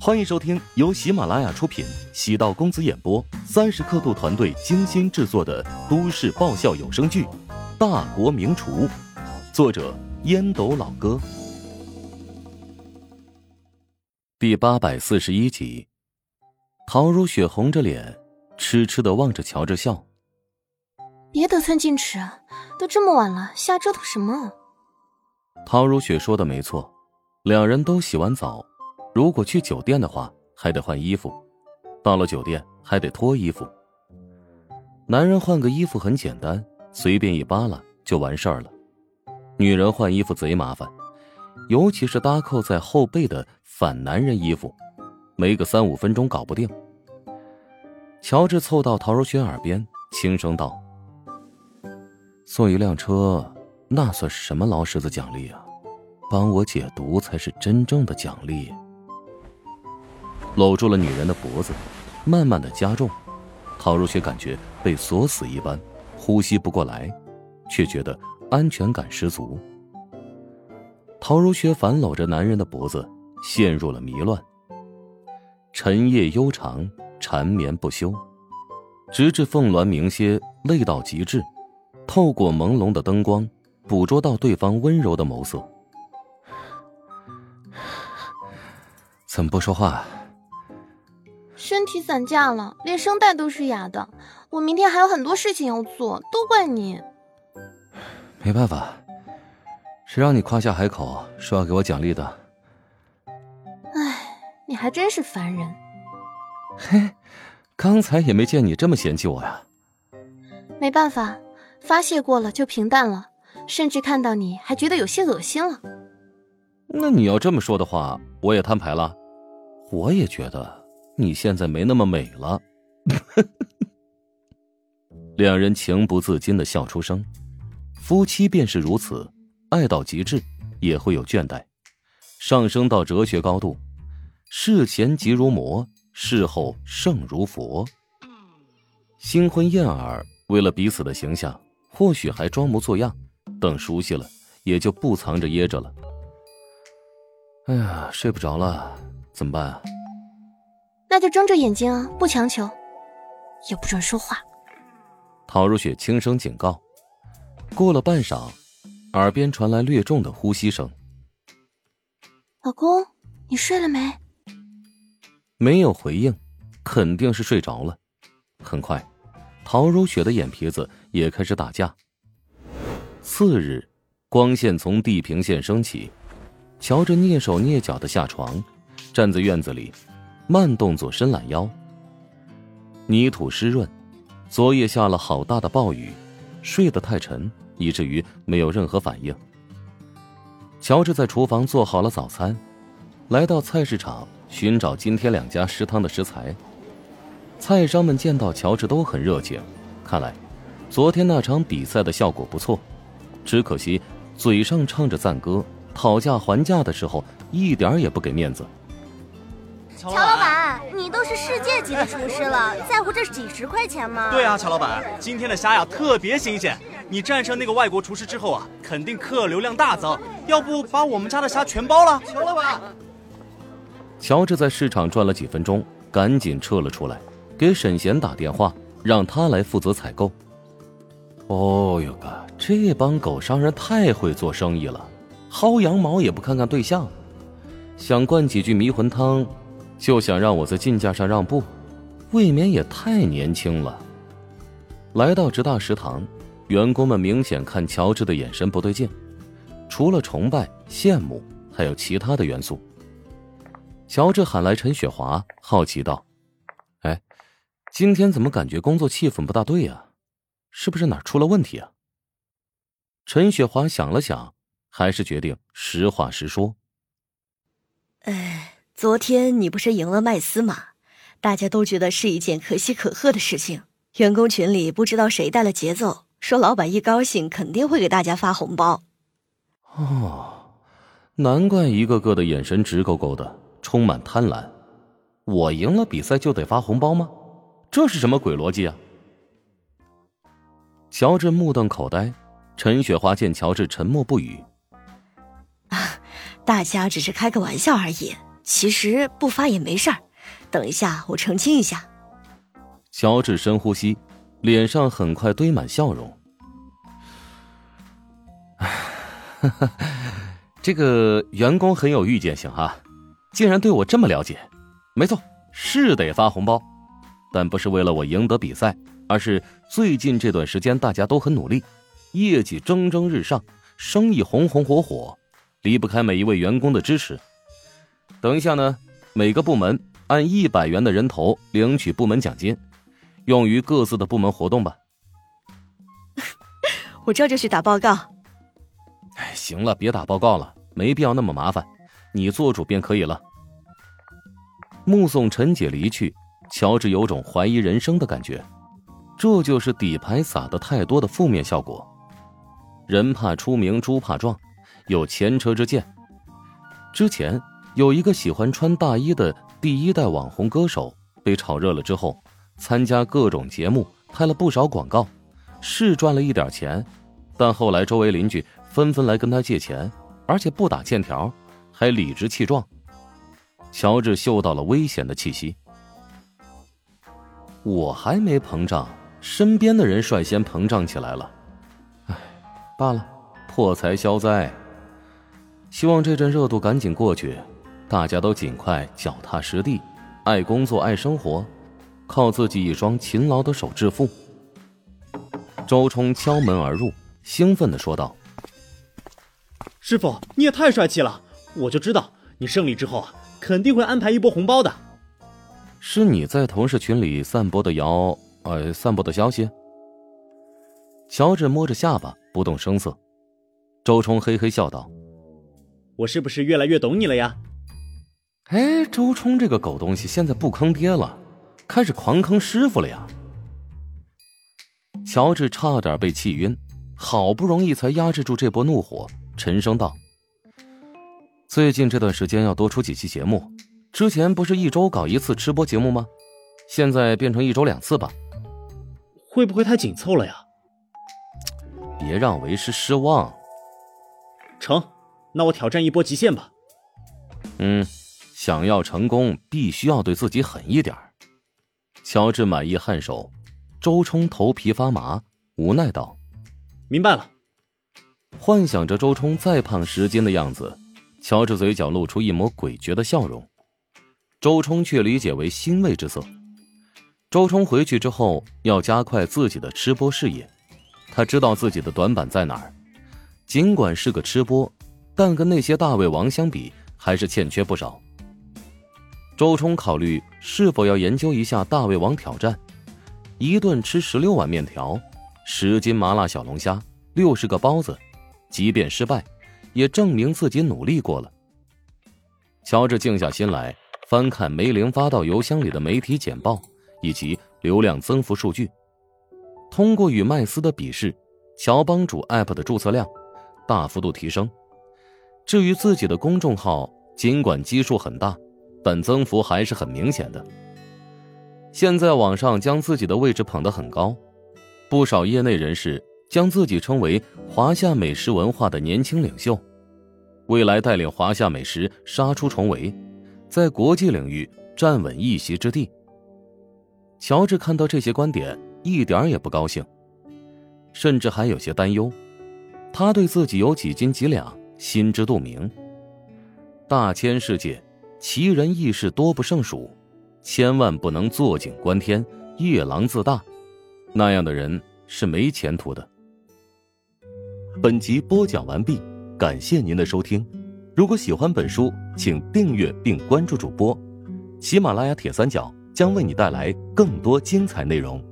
欢迎收听由喜马拉雅出品、喜道公子演播、三十刻度团队精心制作的都市爆笑有声剧《大国名厨》，作者烟斗老哥，第八百四十一集。陶如雪红着脸，痴痴的望着乔治笑。别得寸进尺啊！都这么晚了，瞎折腾什么？陶如雪说的没错，两人都洗完澡。如果去酒店的话，还得换衣服；到了酒店还得脱衣服。男人换个衣服很简单，随便一扒拉就完事儿了。女人换衣服贼麻烦，尤其是搭扣在后背的反男人衣服，没个三五分钟搞不定。乔治凑到陶如雪耳边轻声道：“送一辆车，那算什么劳什子奖励啊？帮我解毒才是真正的奖励。”搂住了女人的脖子，慢慢的加重，陶如雪感觉被锁死一般，呼吸不过来，却觉得安全感十足。陶如雪反搂着男人的脖子，陷入了迷乱。晨夜悠长，缠绵不休，直至凤鸾鸣歇，累到极致，透过朦胧的灯光，捕捉到对方温柔的眸色。怎么不说话？身体散架了，连声带都是哑的。我明天还有很多事情要做，都怪你。没办法，谁让你夸下海口说要给我奖励的？唉，你还真是烦人。嘿，刚才也没见你这么嫌弃我呀。没办法，发泄过了就平淡了，甚至看到你还觉得有些恶心了。那你要这么说的话，我也摊牌了。我也觉得。你现在没那么美了，两人情不自禁的笑出声。夫妻便是如此，爱到极致也会有倦怠，上升到哲学高度，事前即如魔，事后胜如佛。新婚燕尔，为了彼此的形象，或许还装模作样，等熟悉了，也就不藏着掖着了。哎呀，睡不着了，怎么办？那就睁着眼睛啊，不强求，也不准说话。陶如雪轻声警告。过了半晌，耳边传来略重的呼吸声。老公，你睡了没？没有回应，肯定是睡着了。很快，陶如雪的眼皮子也开始打架。次日，光线从地平线升起，乔着蹑手蹑脚的下床，站在院子里。慢动作伸懒腰。泥土湿润，昨夜下了好大的暴雨，睡得太沉，以至于没有任何反应。乔治在厨房做好了早餐，来到菜市场寻找今天两家食堂的食材。菜商们见到乔治都很热情，看来昨天那场比赛的效果不错。只可惜嘴上唱着赞歌，讨价还价的时候一点也不给面子。乔老板，你都是世界级的厨师了，在乎这几十块钱吗？对啊，乔老板，今天的虾呀特别新鲜。你战胜那个外国厨师之后啊，肯定客流量大增。要不把我们家的虾全包了？乔老板，乔治在市场转了几分钟，赶紧撤了出来，给沈贤打电话，让他来负责采购。哦哟哥，这帮狗商人太会做生意了，薅羊毛也不看看对象，想灌几句迷魂汤。就想让我在进价上让步，未免也太年轻了。来到直大食堂，员工们明显看乔治的眼神不对劲，除了崇拜、羡慕，还有其他的元素。乔治喊来陈雪华，好奇道：“哎，今天怎么感觉工作气氛不大对呀？是不是哪出了问题啊？”陈雪华想了想，还是决定实话实说。哎。昨天你不是赢了麦斯吗？大家都觉得是一件可喜可贺的事情。员工群里不知道谁带了节奏，说老板一高兴肯定会给大家发红包。哦，难怪一个个的眼神直勾勾的，充满贪婪。我赢了比赛就得发红包吗？这是什么鬼逻辑啊？乔治目瞪口呆，陈雪华见乔治沉默不语，啊，大家只是开个玩笑而已。其实不发也没事儿，等一下我澄清一下。乔治深呼吸，脸上很快堆满笑容。这个员工很有预见性哈，竟然对我这么了解。没错，是得发红包，但不是为了我赢得比赛，而是最近这段时间大家都很努力，业绩蒸蒸日上，生意红红火火，离不开每一位员工的支持。等一下呢，每个部门按一百元的人头领取部门奖金，用于各自的部门活动吧。我这就去打报告。哎，行了，别打报告了，没必要那么麻烦，你做主便可以了。目送陈姐离去，乔治有种怀疑人生的感觉，这就是底牌撒的太多的负面效果。人怕出名，猪怕壮，有前车之鉴。之前有一个喜欢穿大衣的第一代网红歌手被炒热了之后，参加各种节目，拍了不少广告，是赚了一点钱，但后来周围邻居。纷纷来跟他借钱，而且不打欠条，还理直气壮。乔治嗅到了危险的气息。我还没膨胀，身边的人率先膨胀起来了。唉，罢了，破财消灾。希望这阵热度赶紧过去，大家都尽快脚踏实地，爱工作爱生活，靠自己一双勤劳的手致富。周冲敲门而入，兴奋的说道。师傅，你也太帅气了！我就知道你胜利之后啊，肯定会安排一波红包的。是你在同事群里散播的谣，呃，散播的消息。乔治摸着下巴，不动声色。周冲嘿嘿笑道：“我是不是越来越懂你了呀？”哎，周冲这个狗东西，现在不坑爹了，开始狂坑师傅了呀！乔治差点被气晕，好不容易才压制住这波怒火。沉声道：“最近这段时间要多出几期节目，之前不是一周搞一次吃播节目吗？现在变成一周两次吧。会不会太紧凑了呀？别让为师失望。成，那我挑战一波极限吧。嗯，想要成功，必须要对自己狠一点。”乔治满意颔首，周冲头皮发麻，无奈道：“明白了。”幻想着周冲再胖十斤的样子，乔治嘴角露出一抹诡谲的笑容，周冲却理解为欣慰之色。周冲回去之后要加快自己的吃播事业，他知道自己的短板在哪儿，尽管是个吃播，但跟那些大胃王相比还是欠缺不少。周冲考虑是否要研究一下大胃王挑战，一顿吃十六碗面条，十斤麻辣小龙虾，六十个包子。即便失败，也证明自己努力过了。乔治静下心来，翻看梅玲发到邮箱里的媒体简报以及流量增幅数据。通过与麦斯的比试，乔帮主 App 的注册量大幅度提升。至于自己的公众号，尽管基数很大，但增幅还是很明显的。现在网上将自己的位置捧得很高，不少业内人士。将自己称为华夏美食文化的年轻领袖，未来带领华夏美食杀出重围，在国际领域站稳一席之地。乔治看到这些观点，一点也不高兴，甚至还有些担忧。他对自己有几斤几两心知肚明。大千世界，奇人异事多不胜数，千万不能坐井观天、夜郎自大，那样的人是没前途的。本集播讲完毕，感谢您的收听。如果喜欢本书，请订阅并关注主播。喜马拉雅铁三角将为你带来更多精彩内容。